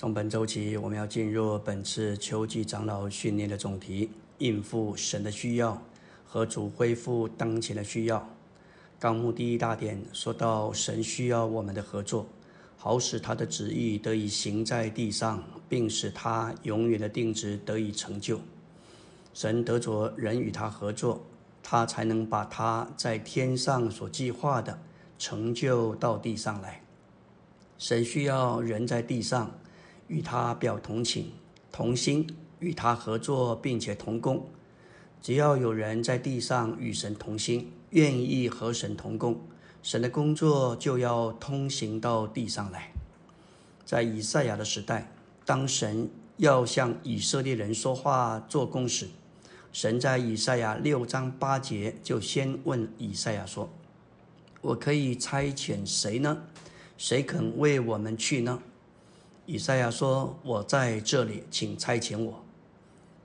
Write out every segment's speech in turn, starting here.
从本周起，我们要进入本次秋季长老训练的总题：应付神的需要和主恢复当前的需要。纲目第一大点说到，神需要我们的合作，好使他的旨意得以行在地上，并使他永远的定旨得以成就。神得着人与他合作，他才能把他在天上所计划的成就到地上来。神需要人在地上。与他表同情、同心，与他合作，并且同工。只要有人在地上与神同心，愿意和神同工，神的工作就要通行到地上来。在以赛亚的时代，当神要向以色列人说话、做工时，神在以赛亚六章八节就先问以赛亚说：“我可以差遣谁呢？谁肯为我们去呢？”以赛亚说：“我在这里，请差遣我。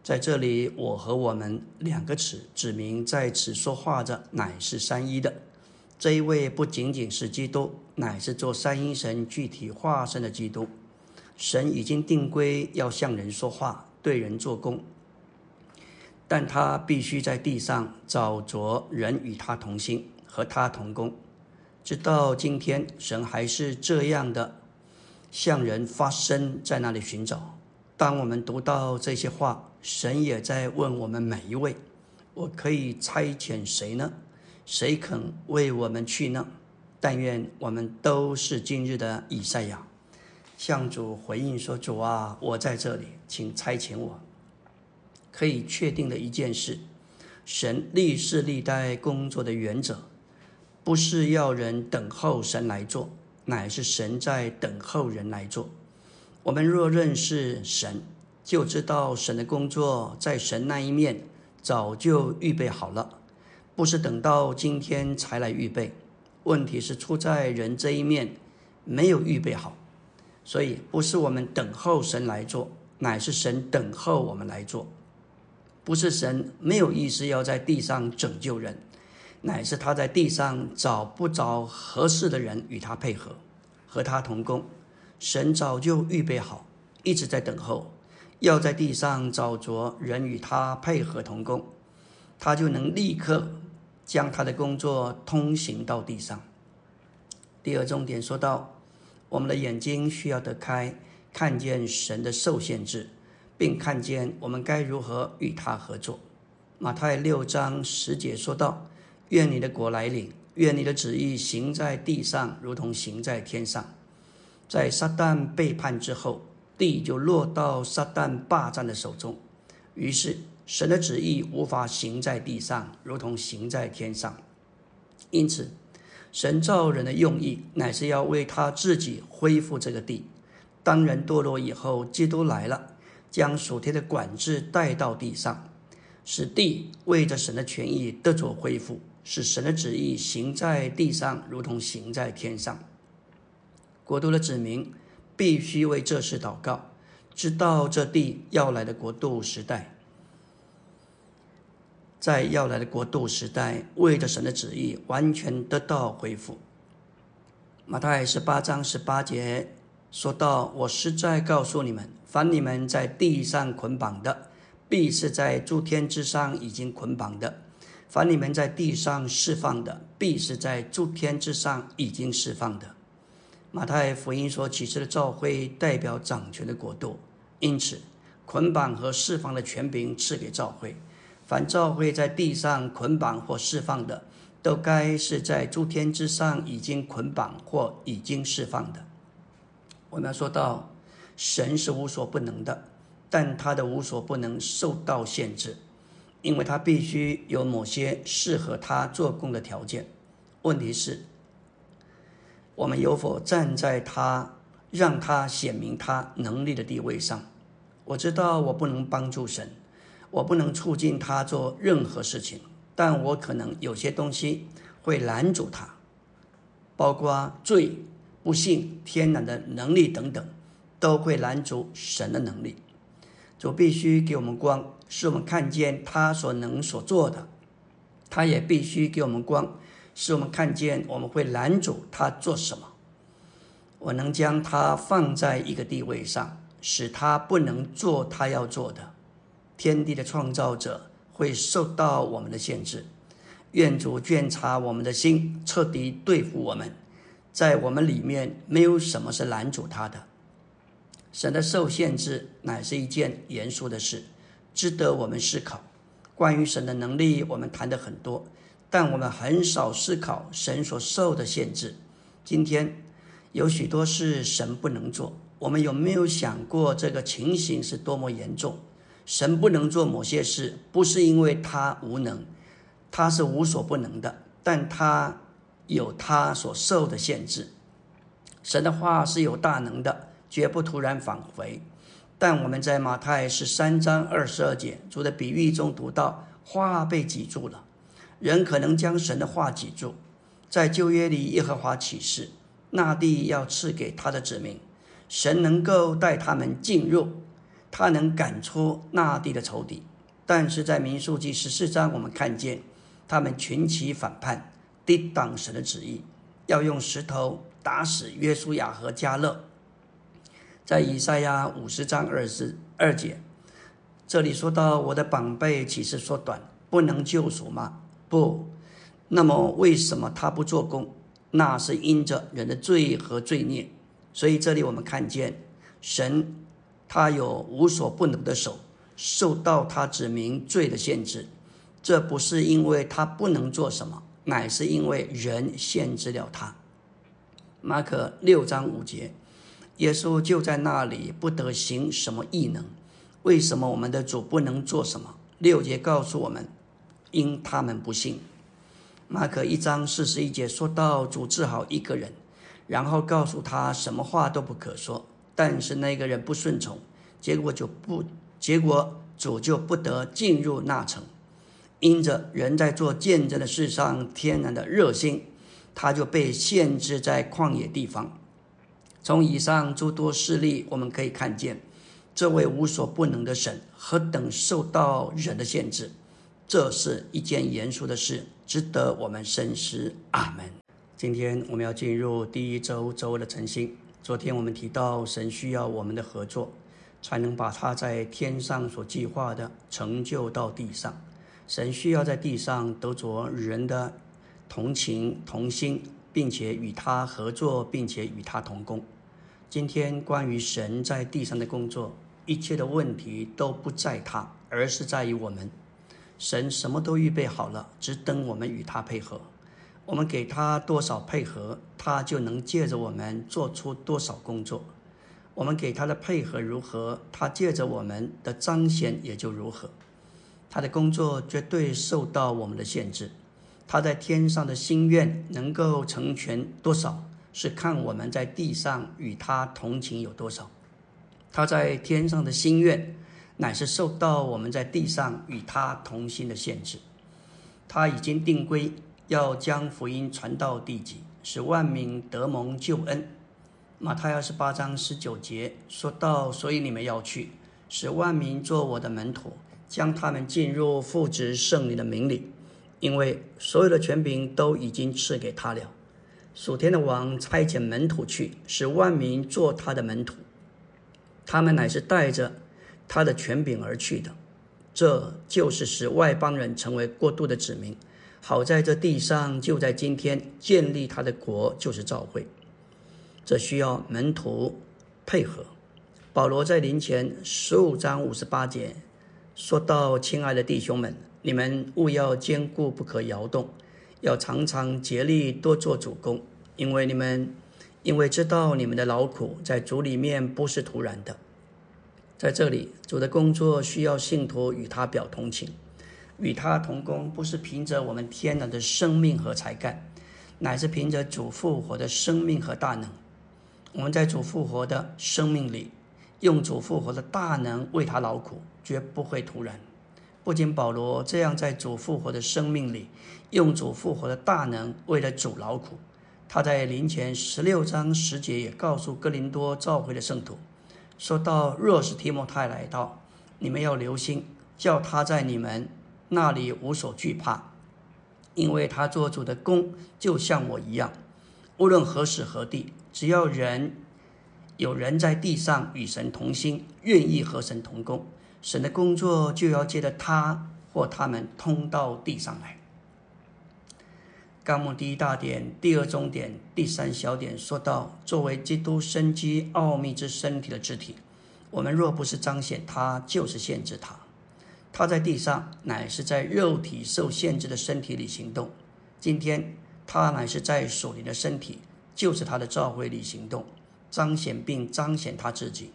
在这里，我和我们两个词指明在此说话的乃是三一的。这一位不仅仅是基督，乃是做三一神具体化身的基督。神已经定规要向人说话，对人做工，但他必须在地上找着人与他同心，和他同工。直到今天，神还是这样的。”向人发声，在那里寻找。当我们读到这些话，神也在问我们每一位：我可以差遣谁呢？谁肯为我们去呢？但愿我们都是今日的以赛亚，向主回应说：“主啊，我在这里，请差遣我。”可以确定的一件事：神历世历代工作的原则，不是要人等候神来做。乃是神在等候人来做。我们若认识神，就知道神的工作在神那一面早就预备好了，不是等到今天才来预备。问题是出在人这一面没有预备好，所以不是我们等候神来做，乃是神等候我们来做。不是神没有意思要在地上拯救人。乃是他在地上找不着合适的人与他配合，和他同工。神早就预备好，一直在等候，要在地上找着人与他配合同工，他就能立刻将他的工作通行到地上。第二重点说到，我们的眼睛需要得开，看见神的受限制，并看见我们该如何与他合作。马太六章十节说到。愿你的国来临，愿你的旨意行在地上，如同行在天上。在撒旦背叛之后，地就落到撒旦霸占的手中，于是神的旨意无法行在地上，如同行在天上。因此，神造人的用意乃是要为他自己恢复这个地。当人堕落以后，基督来了，将属天的管制带到地上，使地为着神的权益得着恢复。使神的旨意行在地上，如同行在天上。国度的子民必须为这事祷告，知道这地要来的国度时代，在要来的国度时代，为着神的旨意完全得到恢复。马太十八章十八节说到：“我实在告诉你们，凡你们在地上捆绑的，必是在诸天之上已经捆绑的。”凡你们在地上释放的，必是在诸天之上已经释放的。马太福音说启示的召会代表掌权的国度，因此捆绑和释放的权柄赐给召会。凡召会在地上捆绑或释放的，都该是在诸天之上已经捆绑或已经释放的。我们要说到，神是无所不能的，但他的无所不能受到限制。因为他必须有某些适合他做工的条件。问题是，我们有否站在他让他显明他能力的地位上？我知道我不能帮助神，我不能促进他做任何事情，但我可能有些东西会拦阻他，包括罪、不幸、天然的能力等等，都会拦阻神的能力。主必须给我们光。使我们看见他所能所做的，他也必须给我们光，使我们看见我们会拦阻他做什么。我能将他放在一个地位上，使他不能做他要做的。天地的创造者会受到我们的限制。愿主卷察我们的心，彻底对付我们。在我们里面，没有什么是拦阻他的。神的受限制乃是一件严肃的事，值得我们思考。关于神的能力，我们谈的很多，但我们很少思考神所受的限制。今天有许多事神不能做，我们有没有想过这个情形是多么严重？神不能做某些事，不是因为他无能。他是无所不能的，但他有他所受的限制。神的话是有大能的，绝不突然返回。但我们在马太十三章二十二节主的比喻中读到，话被挤住了。人可能将神的话挤住。在旧约里，耶和华启示，那地要赐给他的子民，神能够带他们进入，他能赶出那地的仇敌。但是在民数记十四章，我们看见。他们群起反叛，抵挡神的旨意，要用石头打死约书亚和加勒。在以赛亚五十章二十二节，这里说到我的宝贝岂是缩短，不能救赎吗？不，那么为什么他不做工？那是因着人的罪和罪孽。所以这里我们看见神，他有无所不能的手，受到他指明罪的限制。这不是因为他不能做什么，乃是因为人限制了他。马可六章五节，耶稣就在那里不得行什么异能。为什么我们的主不能做什么？六节告诉我们，因他们不信。马可一章四十一节说到主治好一个人，然后告诉他什么话都不可说，但是那个人不顺从，结果就不，结果主就不得进入那城。因着人在做见证的事上天然的热心，他就被限制在旷野地方。从以上诸多事例，我们可以看见，这位无所不能的神何等受到人的限制。这是一件严肃的事，值得我们深思。阿门。今天我们要进入第一周周的晨星。昨天我们提到，神需要我们的合作，才能把他在天上所计划的成就到地上。神需要在地上得着人的同情同心，并且与他合作，并且与他同工。今天关于神在地上的工作，一切的问题都不在他，而是在于我们。神什么都预备好了，只等我们与他配合。我们给他多少配合，他就能借着我们做出多少工作。我们给他的配合如何，他借着我们的彰显也就如何。他的工作绝对受到我们的限制，他在天上的心愿能够成全多少，是看我们在地上与他同情有多少。他在天上的心愿，乃是受到我们在地上与他同心的限制。他已经定规，要将福音传到地极，使万民得蒙救恩。马太二十八章十九节说到：“所以你们要去，使万民做我的门徒。”将他们进入父子圣灵的名里，因为所有的权柄都已经赐给他了。属天的王差遣门徒去，使万民做他的门徒。他们乃是带着他的权柄而去的。这就是使外邦人成为过度的子民，好在这地上就在今天建立他的国，就是教会。这需要门徒配合。保罗在临前十五章五十八节。说到亲爱的弟兄们，你们务要坚固，不可摇动，要常常竭力多做主公，因为你们，因为知道你们的劳苦在主里面不是突然的。在这里，主的工作需要信徒与他表同情，与他同工，不是凭着我们天然的生命和才干，乃是凭着主复活的生命和大能。我们在主复活的生命里。用主复活的大能为他劳苦，绝不会突然。不仅保罗这样在主复活的生命里，用主复活的大能为了主劳苦，他在临前十六章十节也告诉哥林多召会的圣徒，说到若是提摩太来到，你们要留心，叫他在你们那里无所惧怕，因为他做主的工就像我一样，无论何时何地，只要人。有人在地上与神同心，愿意和神同工，神的工作就要借着他或他们通到地上来。纲目第一大点、第二中点、第三小点说到，作为基督生机奥秘之身体的肢体，我们若不是彰显他，就是限制他。他在地上乃是在肉体受限制的身体里行动，今天他乃是在属灵的身体，就是他的召会里行动。彰显并彰显他自己，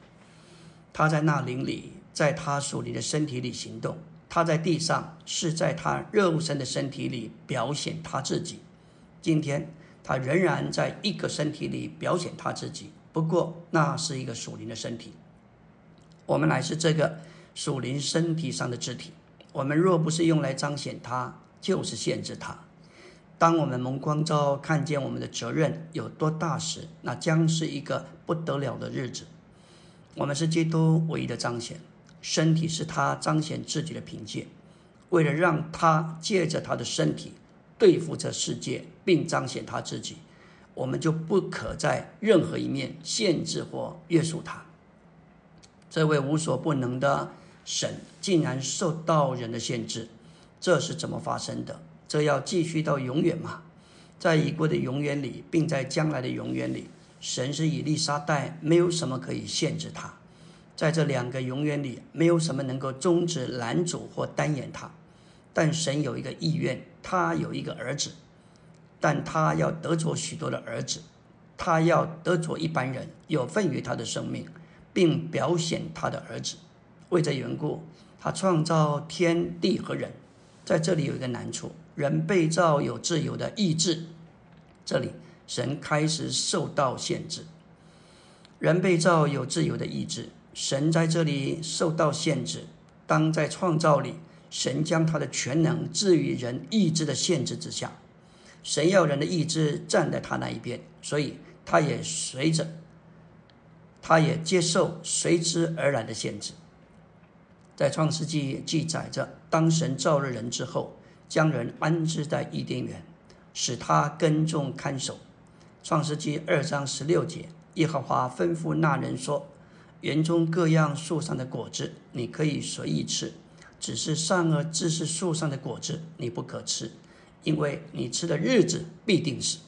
他在那灵里，在他属灵的身体里行动；他在地上是在他肉身的身体里表现他自己。今天他仍然在一个身体里表现他自己，不过那是一个属灵的身体。我们乃是这个属灵身体上的肢体。我们若不是用来彰显他，就是限制他。当我们蒙光照，看见我们的责任有多大时，那将是一个不得了的日子。我们是基督唯一的彰显，身体是他彰显自己的凭借。为了让他借着他的身体对付这世界，并彰显他自己，我们就不可在任何一面限制或约束他。这位无所不能的神，竟然受到人的限制，这是怎么发生的？这要继续到永远吗？在已过的永远里，并在将来的永远里，神是以利沙代，没有什么可以限制他。在这两个永远里，没有什么能够终止拦阻或单言他。但神有一个意愿，他有一个儿子，但他要得着许多的儿子，他要得着一般人，有份于他的生命，并表显他的儿子。为这缘故，他创造天地和人。在这里有一个难处。人被造有自由的意志，这里神开始受到限制。人被造有自由的意志，神在这里受到限制。当在创造里，神将他的全能置于人意志的限制之下。神要人的意志站在他那一边，所以他也随着，他也接受随之而来的限制。在创世纪记载着，当神造了人之后。将人安置在伊甸园，使他耕种看守。创世纪二章十六节，耶和华吩咐那人说：“园中各样树上的果子你可以随意吃，只是善恶知识树上的果子你不可吃，因为你吃的日子必定死。”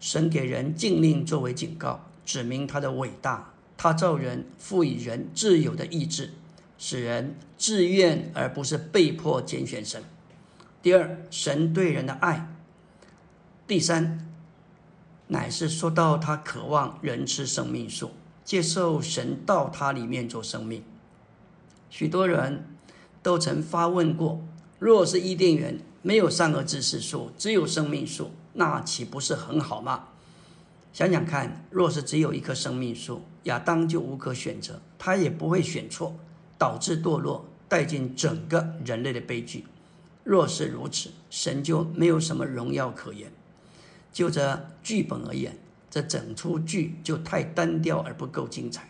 神给人禁令作为警告，指明他的伟大。他造人，赋予人自由的意志，使人自愿而不是被迫拣选神。第二，神对人的爱；第三，乃是说到他渴望人吃生命树，接受神到他里面做生命。许多人都曾发问过：若是伊甸园没有善恶知识树，只有生命树，那岂不是很好吗？想想看，若是只有一棵生命树，亚当就无可选择，他也不会选错，导致堕落，带进整个人类的悲剧。若是如此，神就没有什么荣耀可言。就这剧本而言，这整出剧就太单调而不够精彩。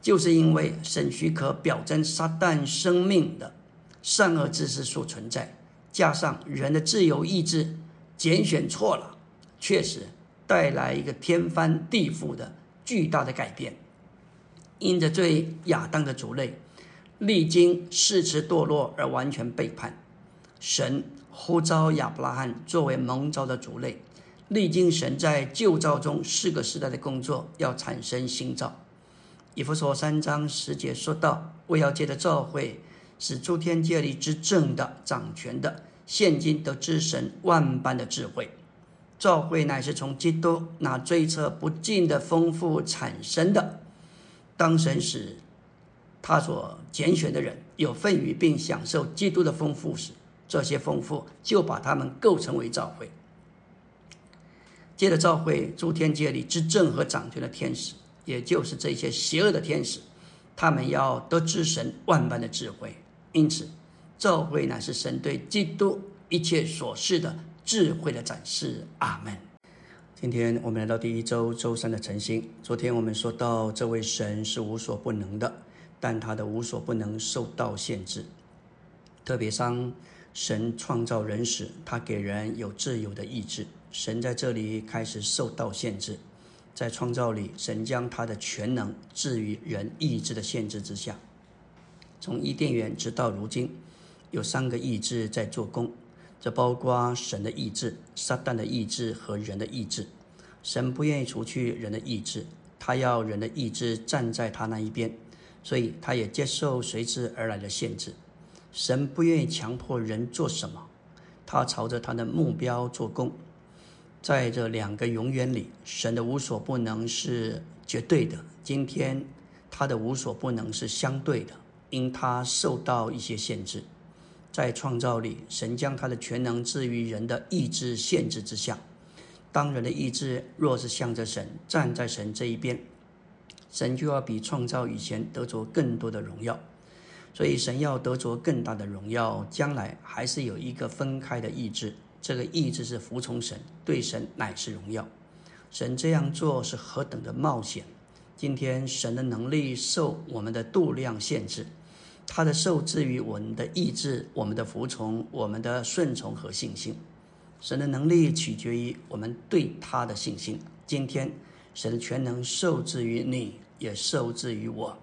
就是因为神许可表征撒旦生命的善恶知识所存在，加上人的自由意志拣选错了，确实带来一个天翻地覆的巨大的改变。因着罪，亚当的族类历经四次堕落而完全背叛。神呼召亚伯拉罕作为蒙召的族类，历经神在旧造中四个时代的工作，要产生新造。以弗所三章十节说道：“为要借着召会，使诸天界里之正的、掌权的，现今得知神万般的智慧。召会乃是从基督那追测不尽的丰富产生的。当神使他所拣选的人有份于并享受基督的丰富时，这些丰富就把他们构成为召会。接着召会诸天界里执政和掌权的天使，也就是这些邪恶的天使，他们要得知神万般的智慧。因此，召会乃是神对基督一切所示的智慧的展示。阿门。今天我们来到第一周周三的晨星。昨天我们说到，这位神是无所不能的，但他的无所不能受到限制，特别伤。神创造人时，他给人有自由的意志。神在这里开始受到限制，在创造里，神将他的全能置于人意志的限制之下。从伊甸园直到如今，有三个意志在做工，这包括神的意志、撒旦的意志和人的意志。神不愿意除去人的意志，他要人的意志站在他那一边，所以他也接受随之而来的限制。神不愿意强迫人做什么，他朝着他的目标做工。在这两个永远里，神的无所不能是绝对的。今天，他的无所不能是相对的，因他受到一些限制。在创造里，神将他的全能置于人的意志限制之下。当人的意志若是向着神，站在神这一边，神就要比创造以前得着更多的荣耀。所以，神要得着更大的荣耀，将来还是有一个分开的意志。这个意志是服从神，对神乃是荣耀。神这样做是何等的冒险！今天神的能力受我们的度量限制，他的受制于我们的意志、我们的服从、我们的顺从和信心。神的能力取决于我们对他的信心。今天神的全能受制于你，也受制于我。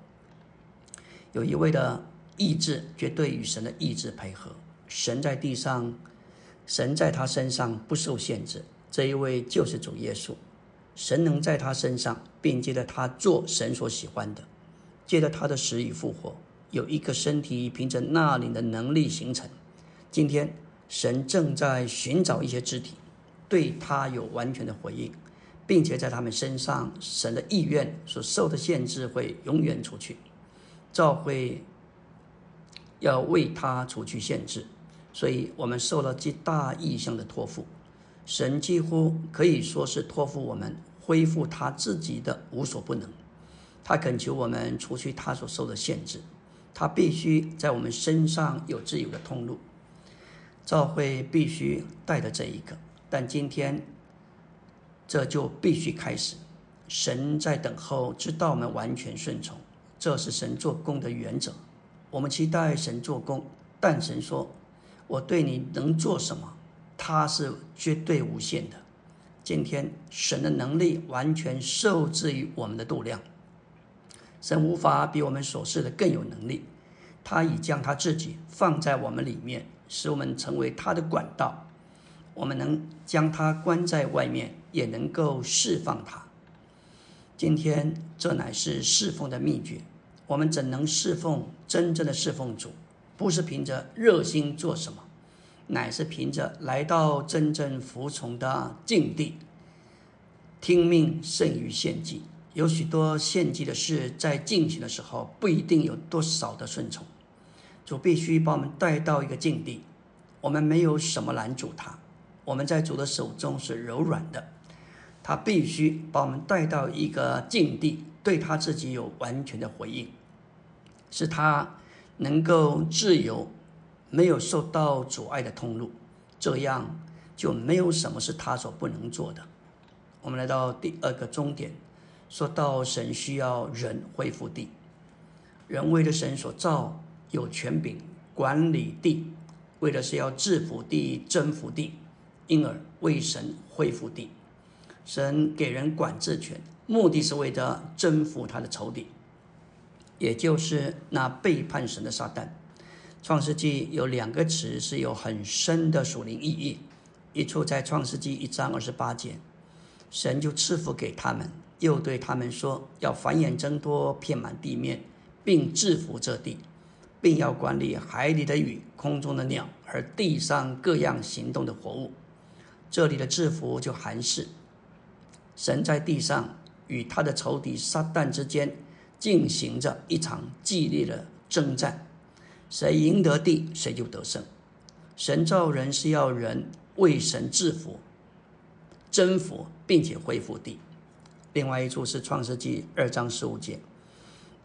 有一位的意志绝对与神的意志配合，神在地上。神在他身上不受限制，这一位就是主耶稣。神能在他身上，并借着他做神所喜欢的，借着他的死与复活，有一个身体凭着那里的能力形成。今天，神正在寻找一些肢体，对他有完全的回应，并且在他们身上，神的意愿所受的限制会永远除去，照会要为他除去限制。所以我们受了极大意向的托付，神几乎可以说是托付我们恢复他自己的无所不能。他恳求我们除去他所受的限制，他必须在我们身上有自由的通路。教会必须带着这一个，但今天这就必须开始。神在等候，直到我们完全顺从，这是神做工的原则。我们期待神做工，但神说。我对你能做什么？他是绝对无限的。今天神的能力完全受制于我们的度量，神无法比我们所示的更有能力。他已将他自己放在我们里面，使我们成为他的管道。我们能将他关在外面，也能够释放他。今天这乃是侍奉的秘诀。我们怎能侍奉真正的侍奉主？不是凭着热心做什么，乃是凭着来到真正服从的境地。听命胜于献祭。有许多献祭的事在进行的时候，不一定有多少的顺从。主必须把我们带到一个境地，我们没有什么拦阻他。我们在主的手中是柔软的，他必须把我们带到一个境地，对他自己有完全的回应，是他。能够自由，没有受到阻碍的通路，这样就没有什么是他所不能做的。我们来到第二个终点，说到神需要人恢复地，人为的神所造，有权柄管理地，为的是要制服地、征服地，因而为神恢复地。神给人管制权，目的是为了征服他的仇敌。也就是那背叛神的撒旦，《创世纪》有两个词是有很深的属灵意义。一处在《创世纪》一章二十八节，神就赐福给他们，又对他们说：“要繁衍增多，遍满地面，并制服这地，并要管理海里的鱼、空中的鸟，而地上各样行动的活物。”这里的制服就含是神在地上与他的仇敌撒旦之间。进行着一场激烈的征战，谁赢得地，谁就得胜。神造人是要人为神制服、征服，并且恢复地。另外一处是创世纪二章十五节，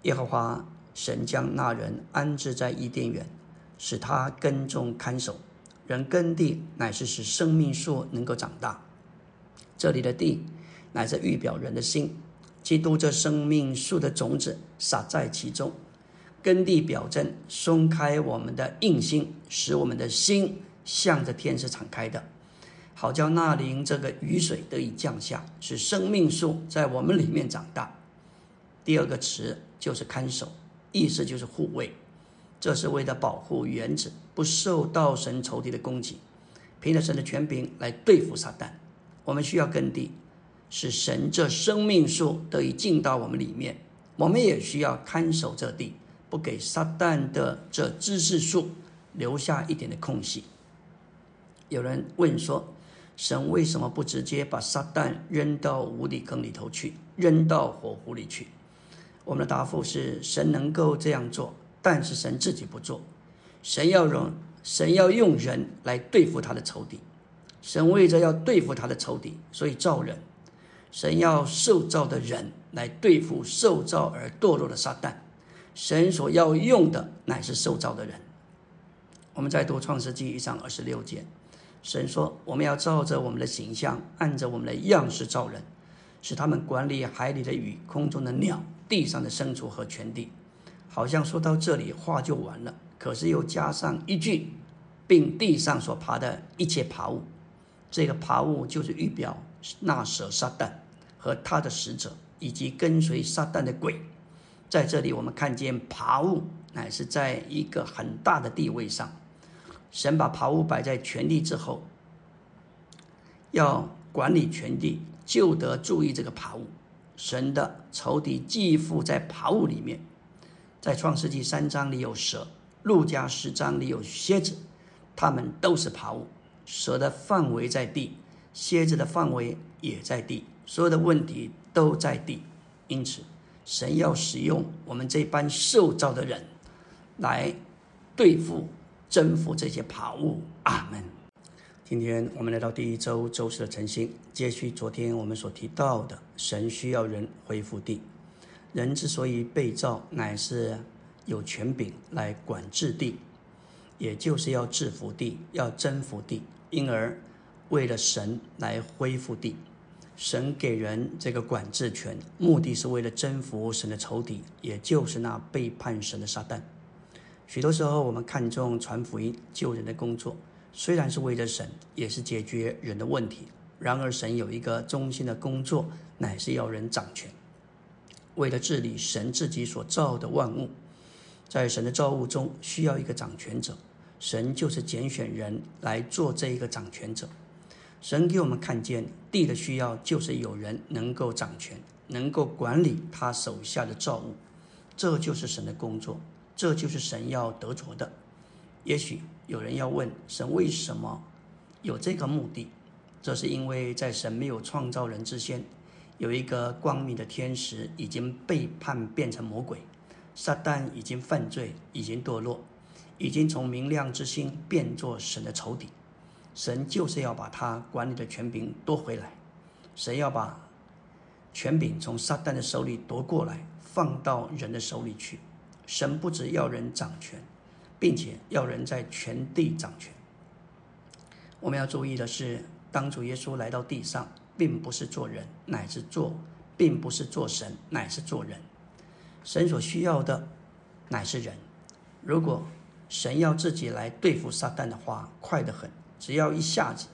耶和华神将那人安置在伊甸园，使他耕种看守。人耕地，乃是使生命树能够长大。这里的地，乃是预表人的心。基督这生命树的种子撒在其中，根地表征松开我们的硬心，使我们的心向着天是敞开的。好叫那灵这个雨水得以降下，使生命树在我们里面长大。第二个词就是看守，意思就是护卫，这是为了保护原子不受到神仇敌的攻击，凭着神的权柄来对付撒旦。我们需要耕地，使神这生命树得以进到我们里面。我们也需要看守这地，不给撒旦的这知识树留下一点的空隙。有人问说：“神为什么不直接把撒旦扔到无底坑里头去，扔到火湖里去？”我们的答复是：神能够这样做，但是神自己不做。神要人，神要用人来对付他的仇敌。神为着要对付他的仇敌，所以造人。神要受造的人来对付受造而堕落的撒旦，神所要用的乃是受造的人。我们再读创世纪一章二十六节，神说：“我们要照着我们的形象，按着我们的样式造人，使他们管理海里的鱼、空中的鸟、地上的牲畜和全地。”好像说到这里话就完了，可是又加上一句，并地上所爬的一切爬物。这个爬物就是预表那蛇撒旦。和他的使者，以及跟随撒旦的鬼，在这里我们看见爬物乃是在一个很大的地位上。神把爬物摆在全地之后，要管理全地，就得注意这个爬物。神的仇敌寄附在爬物里面，在创世纪三章里有蛇，路加十章里有蝎子，它们都是爬物。蛇的范围在地，蝎子的范围也在地。所有的问题都在地，因此神要使用我们这班受造的人来对付、征服这些爬物。阿门。今天我们来到第一周周四的晨星，接续昨天我们所提到的，神需要人恢复地。人之所以被造，乃是有权柄来管制地，也就是要制服地、要征服地，因而为了神来恢复地。神给人这个管制权，目的是为了征服神的仇敌，也就是那背叛神的撒旦。许多时候，我们看重传福音、救人的工作，虽然是为了神，也是解决人的问题。然而，神有一个中心的工作，乃是要人掌权，为了治理神自己所造的万物。在神的造物中，需要一个掌权者，神就是拣选人来做这一个掌权者。神给我们看见地的需要，就是有人能够掌权，能够管理他手下的造物，这就是神的工作，这就是神要得着的。也许有人要问：神为什么有这个目的？这是因为在神没有创造人之前，有一个光明的天使已经背叛变成魔鬼，撒旦已经犯罪，已经堕落，已经从明亮之星变作神的仇敌。神就是要把他管理的权柄夺回来，神要把权柄从撒旦的手里夺过来，放到人的手里去。神不只要人掌权，并且要人在全地掌权。我们要注意的是，当主耶稣来到地上，并不是做人，乃是做，并不是做神，乃是做人。神所需要的乃是人。如果神要自己来对付撒旦的话，快得很。只要一下子，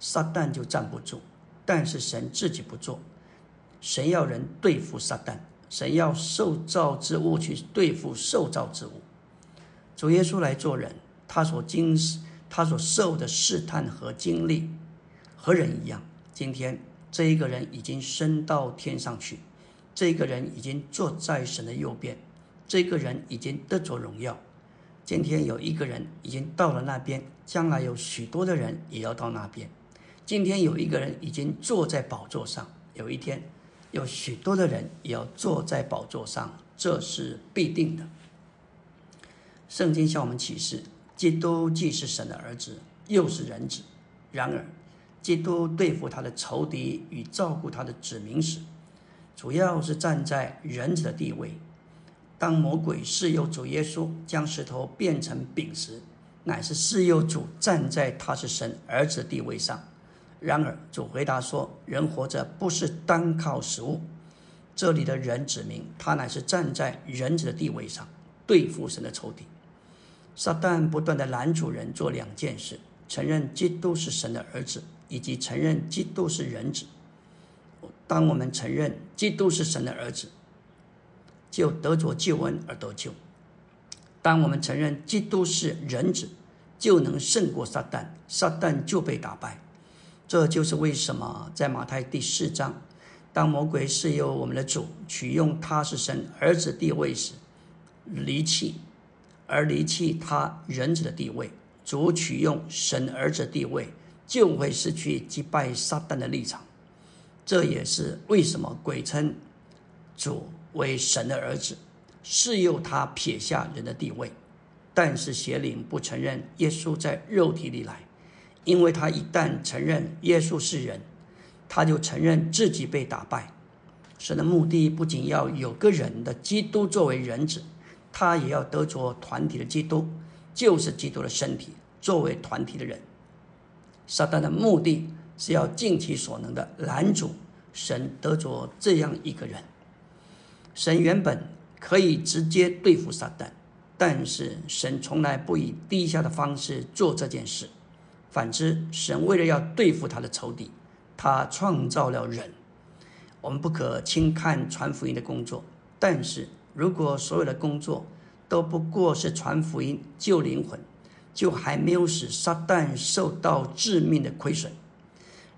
撒旦就站不住。但是神自己不做，神要人对付撒旦，神要受造之物去对付受造之物。主耶稣来做人，他所经他所受的试探和经历，和人一样。今天这一个人已经升到天上去，这个人已经坐在神的右边，这个人已经得着荣耀。今天有一个人已经到了那边，将来有许多的人也要到那边。今天有一个人已经坐在宝座上，有一天有许多的人也要坐在宝座上，这是必定的。圣经向我们启示，基督既是神的儿子，又是人子。然而，基督对付他的仇敌与照顾他的子民时，主要是站在人子的地位。当魔鬼试诱主耶稣将石头变成饼时，乃是试诱主站在他是神儿子地位上。然而主回答说：“人活着不是单靠食物。”这里的人指明他乃是站在人子的地位上对付神的仇敌。撒旦不断的拦阻人做两件事：承认基督是神的儿子，以及承认基督是人子。当我们承认基督是神的儿子，就得着救恩而得救；当我们承认基督是人子，就能胜过撒旦，撒旦就被打败。这就是为什么在马太第四章，当魔鬼是由我们的主取用他是神儿子地位时，离弃而离弃他人子的地位，主取用神儿子地位，就会失去击败撒旦的立场。这也是为什么鬼称主为神的儿子，是诱他撇下人的地位。但是邪灵不承认耶稣在肉体里来，因为他一旦承认耶稣是人，他就承认自己被打败。神的目的不仅要有个人的基督作为人子，他也要得着团体的基督，就是基督的身体作为团体的人。撒旦的目的。是要尽其所能的拦阻神得着这样一个人。神原本可以直接对付撒旦，但是神从来不以低下的方式做这件事。反之，神为了要对付他的仇敌，他创造了人。我们不可轻看传福音的工作，但是如果所有的工作都不过是传福音救灵魂，就还没有使撒旦受到致命的亏损。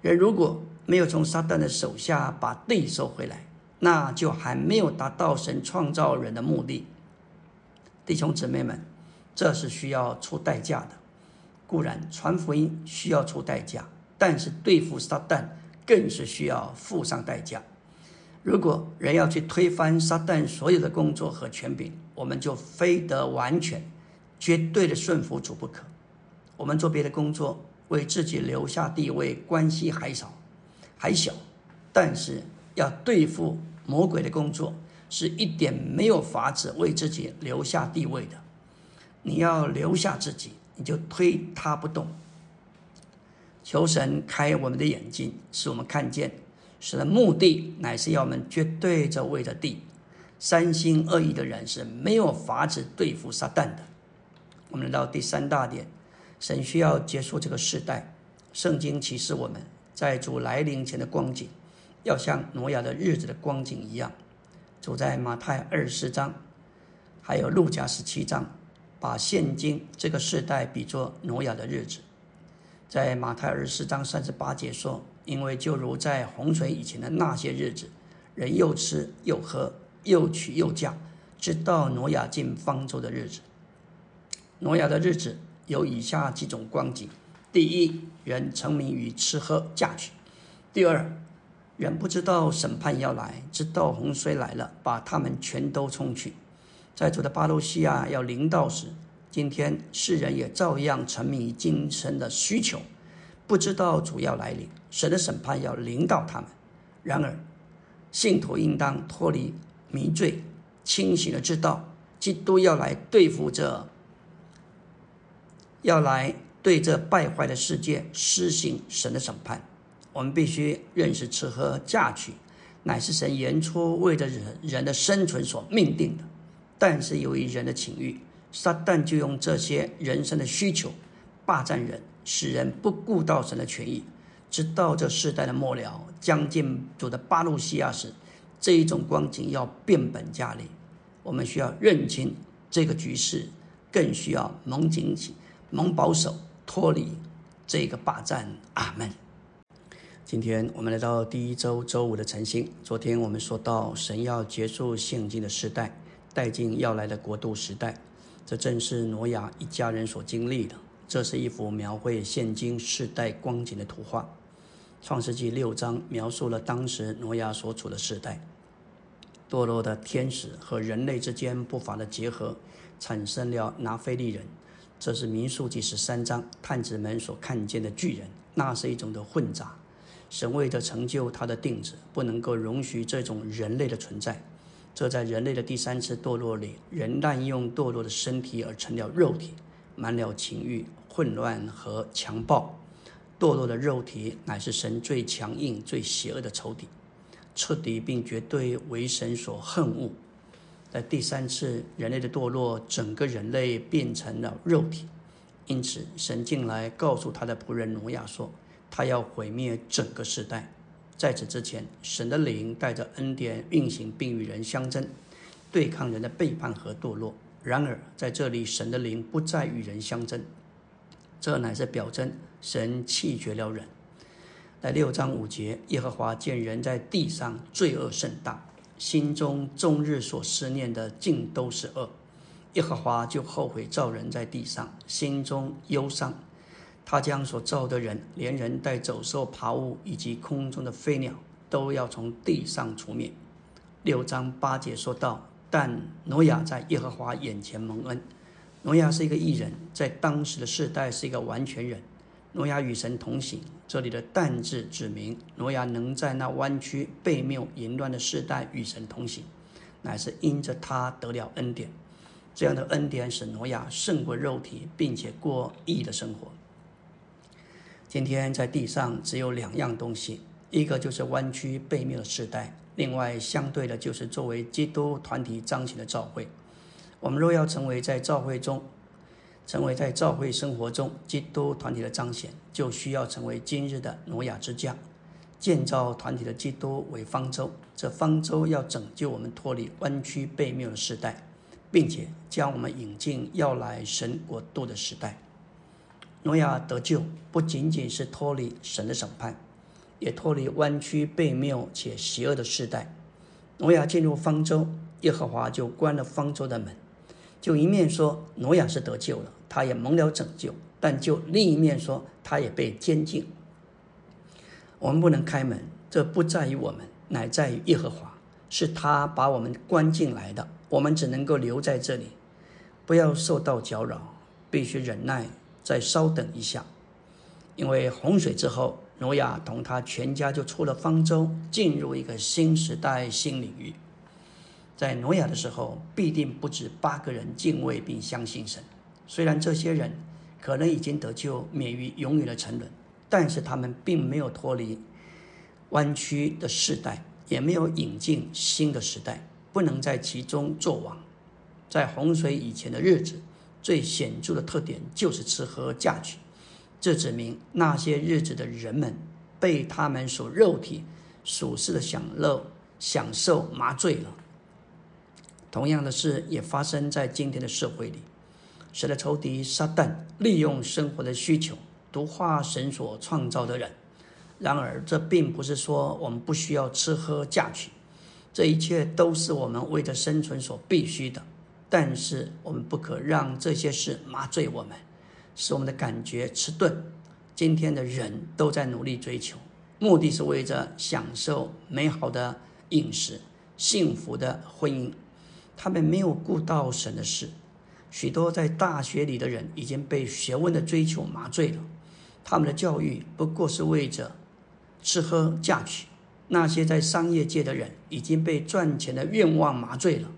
人如果没有从撒旦的手下把地收回来，那就还没有达到神创造人的目的。弟兄姊妹们，这是需要出代价的。固然传福音需要出代价，但是对付撒旦更是需要付上代价。如果人要去推翻撒旦所有的工作和权柄，我们就非得完全、绝对的顺服主不可。我们做别的工作。为自己留下地位，关系还少，还小，但是要对付魔鬼的工作，是一点没有法子为自己留下地位的。你要留下自己，你就推他不动。求神开我们的眼睛，使我们看见，神的目的乃是要我们绝对着位着地。三心二意的人是没有法子对付撒旦的。我们来到第三大点。神需要结束这个时代，圣经启示我们在主来临前的光景，要像挪亚的日子的光景一样。走在马太二十章，还有路加十七章，把现今这个时代比作挪亚的日子。在马太二十章三十八节说：“因为就如在洪水以前的那些日子，人又吃又喝，又娶又嫁，直到挪亚进方舟的日子。挪亚的日子。”有以下几种光景：第一，人沉迷于吃喝嫁娶；第二，人不知道审判要来，直到洪水来了，把他们全都冲去。在主的巴路西亚要临到时，今天世人也照样沉迷于今生的需求，不知道主要来临，神的审判要临到他们。然而，信徒应当脱离迷醉，清醒的知道，基督要来对付这。要来对这败坏的世界施行神的审判，我们必须认识吃喝嫁娶，乃是神原初为着人人的生存所命定的。但是由于人的情欲，撒旦就用这些人生的需求霸占人，使人不顾到神的权益。直到这世代的末了，将近主的巴路西亚时，这一种光景要变本加厉。我们需要认清这个局势，更需要蒙警醒。蒙保守，脱离这个霸占。阿门。今天我们来到第一周周五的晨星。昨天我们说到，神要结束现今的时代，带进要来的国度时代。这正是挪亚一家人所经历的。这是一幅描绘现今世代光景的图画。创世纪六章描述了当时挪亚所处的时代，堕落的天使和人类之间不法的结合，产生了拿非利人。这是民数记十三章探子们所看见的巨人，那是一种的混杂。神为着成就他的定旨，不能够容许这种人类的存在。这在人类的第三次堕落里，人滥用堕落的身体而成了肉体，满了情欲、混乱和强暴。堕落的肉体乃是神最强硬、最邪恶的仇敌，彻底并绝对为神所恨恶。在第三次人类的堕落，整个人类变成了肉体，因此神进来告诉他的仆人挪亚说：“他要毁灭整个时代。在此之前，神的灵带着恩典运行，并与人相争，对抗人的背叛和堕落。然而，在这里，神的灵不再与人相争，这乃是表征神弃绝了人。在六章五节，耶和华见人在地上罪恶甚大，心中终日所思念的尽都是恶，耶和华就后悔造人在地上，心中忧伤。他将所造的人，连人带走兽、爬物以及空中的飞鸟，都要从地上除灭。六章八节说到，但挪亚在耶和华眼前蒙恩。挪亚是一个异人，在当时的世代是一个完全人。挪亚与神同行。这里的“但”字指明，挪亚能在那弯曲、背谬、淫乱的世代与神同行，乃是因着他得了恩典。这样的恩典使挪亚胜过肉体，并且过义的生活。今天在地上只有两样东西，一个就是弯曲背面的时代，另外相对的就是作为基督团体彰显的教会。我们若要成为在教会中，成为在教会生活中基督团体的彰显，就需要成为今日的挪亚之家，建造团体的基督为方舟。这方舟要拯救我们脱离弯曲背面的时代，并且将我们引进要来神国度的时代。挪亚得救，不仅仅是脱离神的审判，也脱离弯曲悖谬且邪恶的时代。挪亚进入方舟，耶和华就关了方舟的门，就一面说挪亚是得救了，他也蒙了拯救；但就另一面说，他也被监禁。我们不能开门，这不在于我们，乃在于耶和华，是他把我们关进来的，我们只能够留在这里，不要受到搅扰，必须忍耐。再稍等一下，因为洪水之后，挪亚同他全家就出了方舟，进入一个新时代、新领域。在挪亚的时候，必定不止八个人敬畏并相信神。虽然这些人可能已经得救，免于永远的沉沦，但是他们并没有脱离弯曲的世代，也没有引进新的时代，不能在其中作王。在洪水以前的日子。最显著的特点就是吃喝嫁娶，这指明那些日子的人们被他们所肉体属世的享乐享受麻醉了。同样的事也发生在今天的社会里，神的仇敌撒旦利用生活的需求毒化神所创造的人。然而，这并不是说我们不需要吃喝嫁娶，这一切都是我们为着生存所必须的。但是我们不可让这些事麻醉我们，使我们的感觉迟钝。今天的人都在努力追求，目的是为着享受美好的饮食、幸福的婚姻。他们没有顾到神的事。许多在大学里的人已经被学问的追求麻醉了，他们的教育不过是为着吃喝嫁娶。那些在商业界的人已经被赚钱的愿望麻醉了。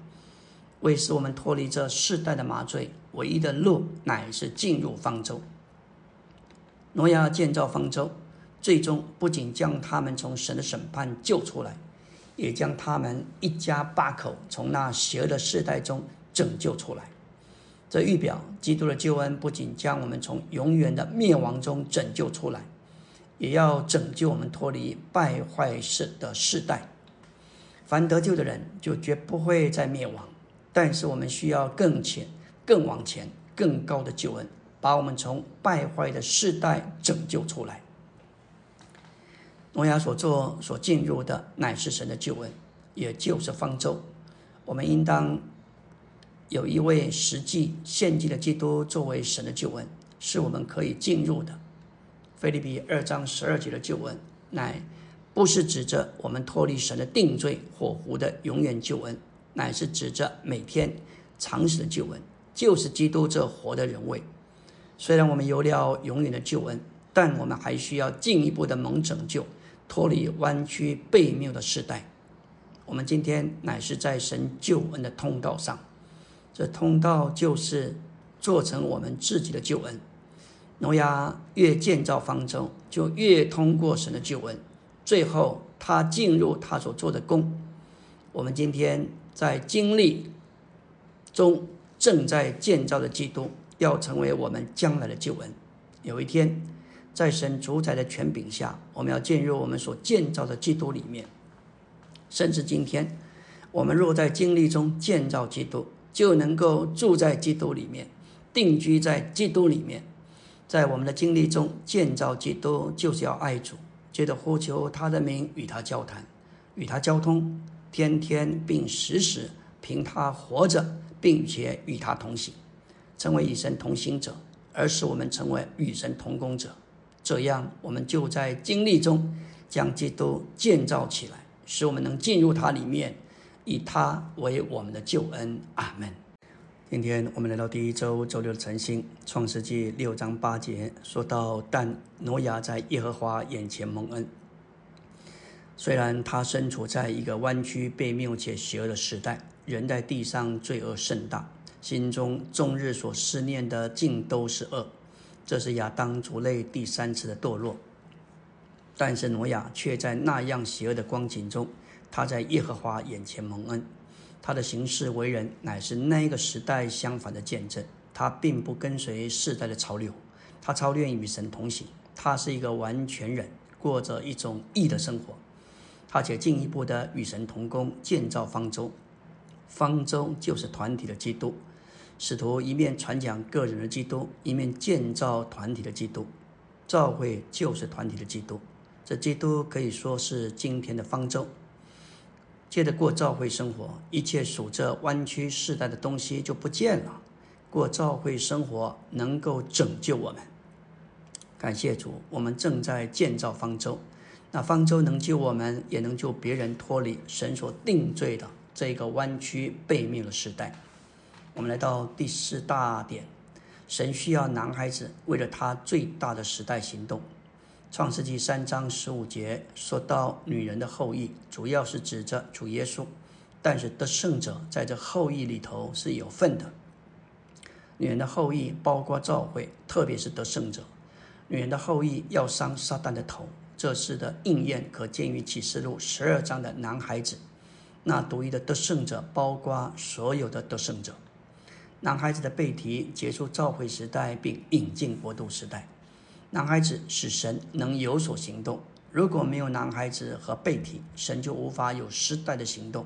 为使我们脱离这世代的麻醉，唯一的路乃是进入方舟。挪亚建造方舟，最终不仅将他们从神的审判救出来，也将他们一家八口从那邪恶的世代中拯救出来。这预表基督的救恩不仅将我们从永远的灭亡中拯救出来，也要拯救我们脱离败坏世的世代。凡得救的人，就绝不会再灭亡。但是我们需要更前、更往前、更高的救恩，把我们从败坏的世代拯救出来。挪亚所做、所进入的乃是神的救恩，也就是方舟。我们应当有一位实际献祭的基督作为神的救恩，是我们可以进入的。菲利比二章十二节的救恩，乃不是指着我们脱离神的定罪火湖的永远救恩。乃是指着每天常识的救恩，就是基督这活的人位。虽然我们有了永远的救恩，但我们还需要进一步的蒙拯救，脱离弯曲背谬的时代。我们今天乃是在神救恩的通道上，这通道就是做成我们自己的救恩。挪亚越建造方舟，就越通过神的救恩，最后他进入他所做的工。我们今天。在经历中正在建造的基督，要成为我们将来的救恩。有一天，在神主宰的权柄下，我们要进入我们所建造的基督里面。甚至今天，我们若在经历中建造基督，就能够住在基督里面，定居在基督里面。在我们的经历中建造基督，就是要爱主，接着呼求他的名，与他交谈，与他交通，天天并时时凭他活着，并且与他同行，成为与神同行者，而使我们成为与神同工者。这样，我们就在经历中将基督建造起来，使我们能进入他里面，以他为我们的救恩。阿门。今天我们来到第一周周六的晨星，创世纪六章八节说到：但挪亚在耶和华眼前蒙恩。虽然他身处在一个弯曲、被谬且邪恶的时代，人在地上罪恶甚大，心中终日所思念的尽都是恶。这是亚当族类第三次的堕落。但是挪亚却在那样邪恶的光景中，他在耶和华眼前蒙恩。他的行事为人乃是那个时代相反的见证。他并不跟随世代的潮流，他操练与神同行。他是一个完全人，过着一种义的生活。他且进一步的与神同工，建造方舟。方舟就是团体的基督。使徒一面传讲个人的基督，一面建造团体的基督。教会就是团体的基督。这基督可以说是今天的方舟。接着过教会生活，一切属这弯曲世代的东西就不见了。过教会生活能够拯救我们。感谢主，我们正在建造方舟。那方舟能救我们，也能救别人脱离神所定罪的这个弯曲背面的时代。我们来到第四大点，神需要男孩子为了他最大的时代行动。创世纪三章十五节说到，女人的后裔主要是指着主耶稣，但是得胜者在这后裔里头是有份的。女人的后裔包括教会，特别是得胜者。女人的后裔要伤撒旦的头，这事的应验可见于启示录十二章的男孩子。那独一的得胜者包括所有的得胜者。男孩子的背题结束召会时代，并引进国度时代。男孩子使神能有所行动。如果没有男孩子和背体，神就无法有时代的行动。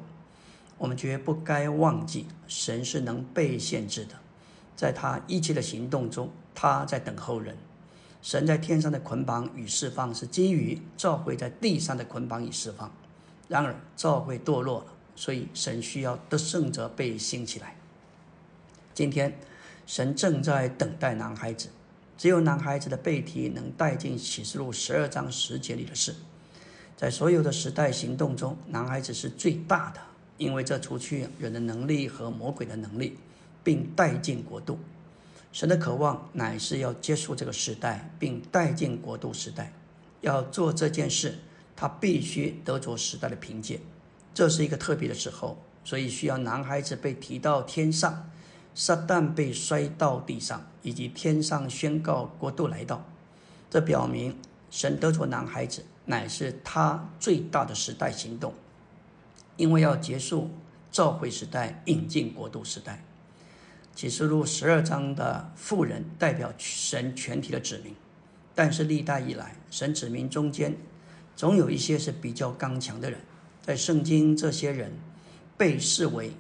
我们绝不该忘记，神是能被限制的。在他一切的行动中，他在等候人。神在天上的捆绑与释放是基于召会在地上的捆绑与释放。然而召会堕落了，所以神需要得胜者被兴起来。今天，神正在等待男孩子。只有男孩子的背题能带进启示录十二章十节里的事。在所有的时代行动中，男孩子是最大的，因为这除去人的能力和魔鬼的能力，并带进国度。神的渴望乃是要结束这个时代，并带进国度时代。要做这件事，他必须得着时代的凭借。这是一个特别的时候，所以需要男孩子被提到天上。撒旦被摔到地上，以及天上宣告国度来到，这表明神得着男孩子乃是他最大的时代行动，因为要结束召回时代，引进国度时代。启示录十二章的妇人代表神全体的子民，但是历代以来，神子民中间总有一些是比较刚强的人，在圣经这些人被视为。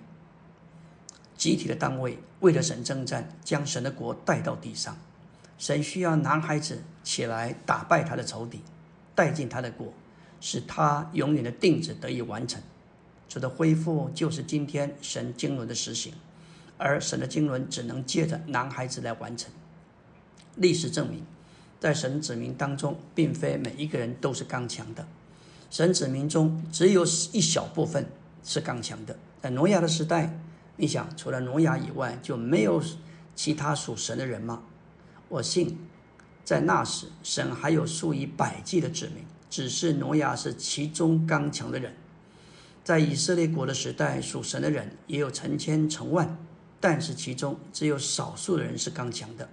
集体的单位为了神征战，将神的国带到地上。神需要男孩子起来打败他的仇敌，带进他的国，使他永远的定旨得以完成。主的恢复就是今天神经纶的实行，而神的经纶只能借着男孩子来完成。历史证明，在神子民当中，并非每一个人都是刚强的。神子民中只有一小部分是刚强的。在挪亚的时代。你想，除了挪亚以外，就没有其他属神的人吗？我信，在那时，神还有数以百计的子民，只是挪亚是其中刚强的人。在以色列国的时代，属神的人也有成千成万，但是其中只有少数的人是刚强的。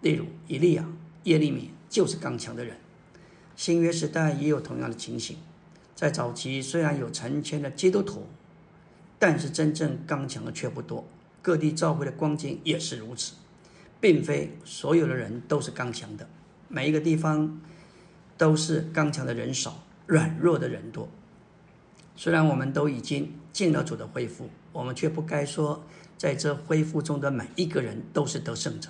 例如，以利亚、耶利米就是刚强的人。新约时代也有同样的情形，在早期虽然有成千的基督徒。但是真正刚强的却不多，各地教会的光景也是如此，并非所有的人都是刚强的。每一个地方都是刚强的人少，软弱的人多。虽然我们都已经进了主的恢复，我们却不该说在这恢复中的每一个人都是得胜者。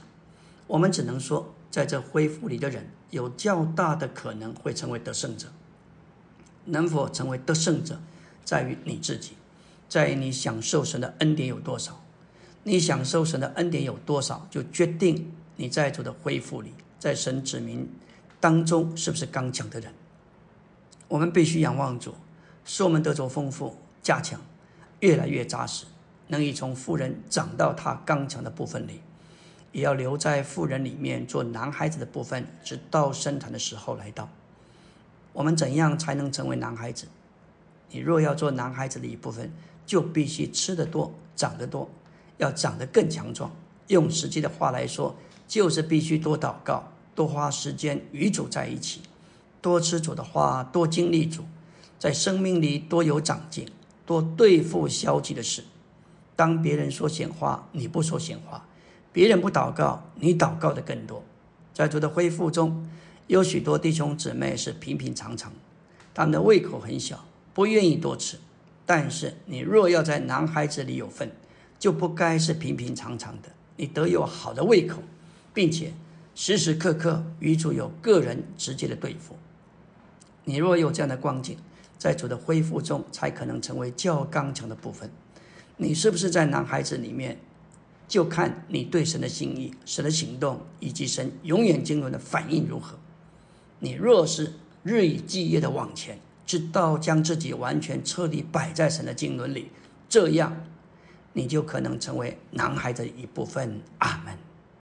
我们只能说，在这恢复里的人有较大的可能会成为得胜者。能否成为得胜者，在于你自己，在于你享受神的恩典有多少。你享受神的恩典有多少，就决定你在主的恢复里，在神子民当中是不是刚强的人。我们必须仰望主，使我们得着丰富、加强，越来越扎实，能以从富人长到他刚强的部分里，也要留在富人里面做男孩子的部分，直到生产的时候来到。我们怎样才能成为男孩子？你若要做男孩子的一部分，就必须吃得多、长得多。要长得更强壮，用实际的话来说，就是必须多祷告，多花时间与主在一起，多吃主的话，多经历主，在生命里多有长进，多对付消极的事。当别人说闲话，你不说闲话；别人不祷告，你祷告的更多。在主的恢复中，有许多弟兄姊妹是平平常常，他们的胃口很小，不愿意多吃。但是你若要在男孩子里有份，就不该是平平常常的，你得有好的胃口，并且时时刻刻与主有个人直接的对付。你若有这样的光景，在主的恢复中，才可能成为较刚强的部分。你是不是在男孩子里面，就看你对神的心意、神的行动以及神永远经纶的反应如何。你若是日以继夜的往前，直到将自己完全彻底摆在神的经纶里，这样。你就可能成为男孩的一部分。阿门。